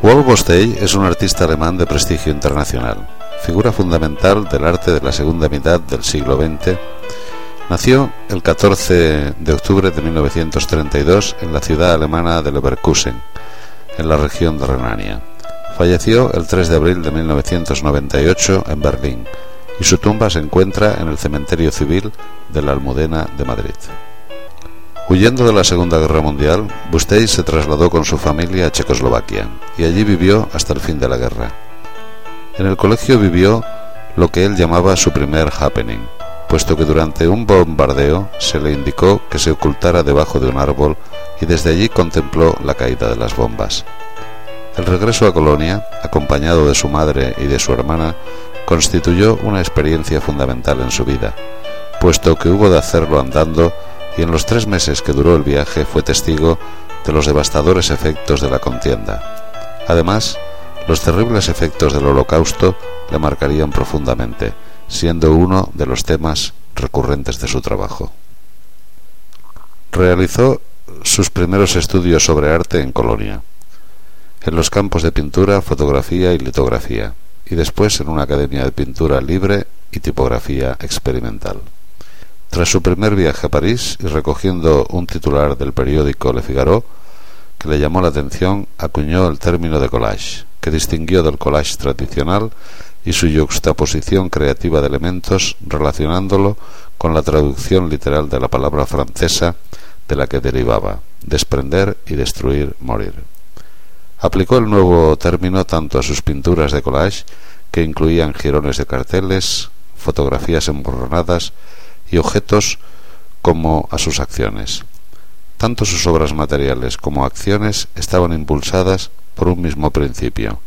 Wolf Bostey es un artista alemán de prestigio internacional, figura fundamental del arte de la segunda mitad del siglo XX. Nació el 14 de octubre de 1932 en la ciudad alemana de Leverkusen, en la región de Renania. Falleció el 3 de abril de 1998 en Berlín y su tumba se encuentra en el cementerio civil de la Almudena de Madrid. Huyendo de la Segunda Guerra Mundial, Bustey se trasladó con su familia a Checoslovaquia y allí vivió hasta el fin de la guerra. En el colegio vivió lo que él llamaba su primer happening, puesto que durante un bombardeo se le indicó que se ocultara debajo de un árbol y desde allí contempló la caída de las bombas. El regreso a Colonia, acompañado de su madre y de su hermana, constituyó una experiencia fundamental en su vida, puesto que hubo de hacerlo andando y en los tres meses que duró el viaje fue testigo de los devastadores efectos de la contienda. Además, los terribles efectos del holocausto le marcarían profundamente, siendo uno de los temas recurrentes de su trabajo. Realizó sus primeros estudios sobre arte en Colonia, en los campos de pintura, fotografía y litografía, y después en una academia de pintura libre y tipografía experimental. Tras su primer viaje a París y recogiendo un titular del periódico Le Figaro que le llamó la atención, acuñó el término de collage, que distinguió del collage tradicional y su yuxtaposición creativa de elementos relacionándolo con la traducción literal de la palabra francesa de la que derivaba, desprender y destruir, morir. Aplicó el nuevo término tanto a sus pinturas de collage, que incluían jirones de carteles, fotografías emborronadas, y objetos como a sus acciones. Tanto sus obras materiales como acciones estaban impulsadas por un mismo principio,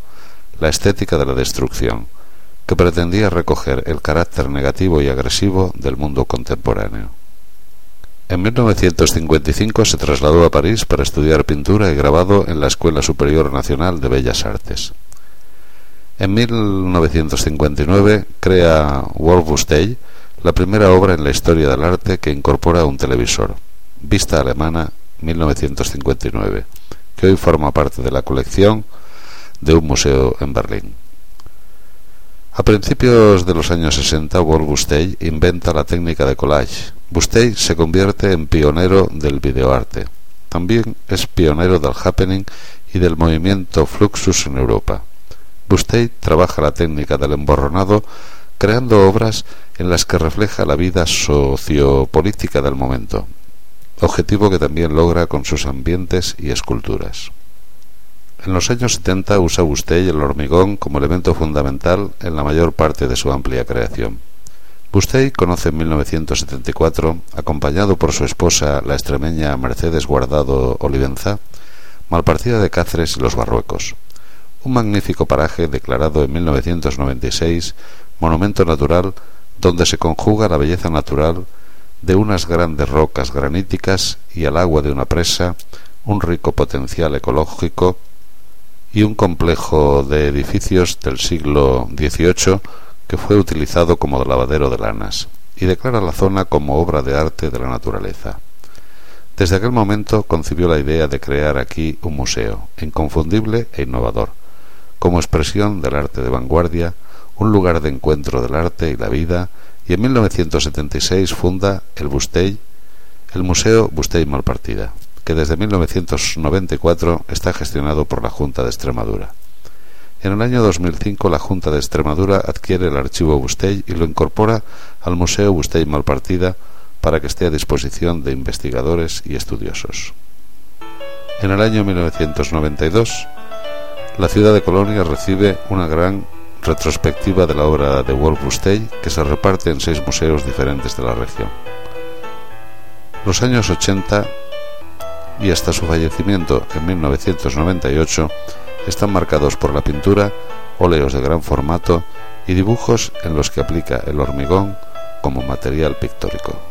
la estética de la destrucción, que pretendía recoger el carácter negativo y agresivo del mundo contemporáneo. En 1955 se trasladó a París para estudiar pintura y grabado en la Escuela Superior Nacional de Bellas Artes. En 1959 crea Wolf Day, la primera obra en la historia del arte que incorpora un televisor, Vista Alemana 1959, que hoy forma parte de la colección de un museo en Berlín. A principios de los años 60, Wolf Bustey inventa la técnica de collage. Bustey se convierte en pionero del videoarte. También es pionero del happening y del movimiento Fluxus en Europa. Bustey trabaja la técnica del emborronado creando obras en las que refleja la vida sociopolítica del momento, objetivo que también logra con sus ambientes y esculturas. En los años 70 usa Bustey el hormigón como elemento fundamental en la mayor parte de su amplia creación. Bustey conoce en 1974, acompañado por su esposa, la extremeña Mercedes Guardado Olivenza, Malpartida de Cáceres y los Barruecos, un magnífico paraje declarado en 1996 monumento natural donde se conjuga la belleza natural de unas grandes rocas graníticas y al agua de una presa, un rico potencial ecológico y un complejo de edificios del siglo XVIII que fue utilizado como lavadero de lanas y declara la zona como obra de arte de la naturaleza. Desde aquel momento concibió la idea de crear aquí un museo, inconfundible e innovador, como expresión del arte de vanguardia, un lugar de encuentro del arte y la vida, y en 1976 funda el Bustey, el Museo Bustey Malpartida, que desde 1994 está gestionado por la Junta de Extremadura. En el año 2005 la Junta de Extremadura adquiere el archivo Bustey y lo incorpora al Museo Bustey Malpartida para que esté a disposición de investigadores y estudiosos. En el año 1992, la ciudad de Colonia recibe una gran retrospectiva de la obra de Wolf Bustey que se reparte en seis museos diferentes de la región. Los años 80 y hasta su fallecimiento en 1998 están marcados por la pintura, óleos de gran formato y dibujos en los que aplica el hormigón como material pictórico.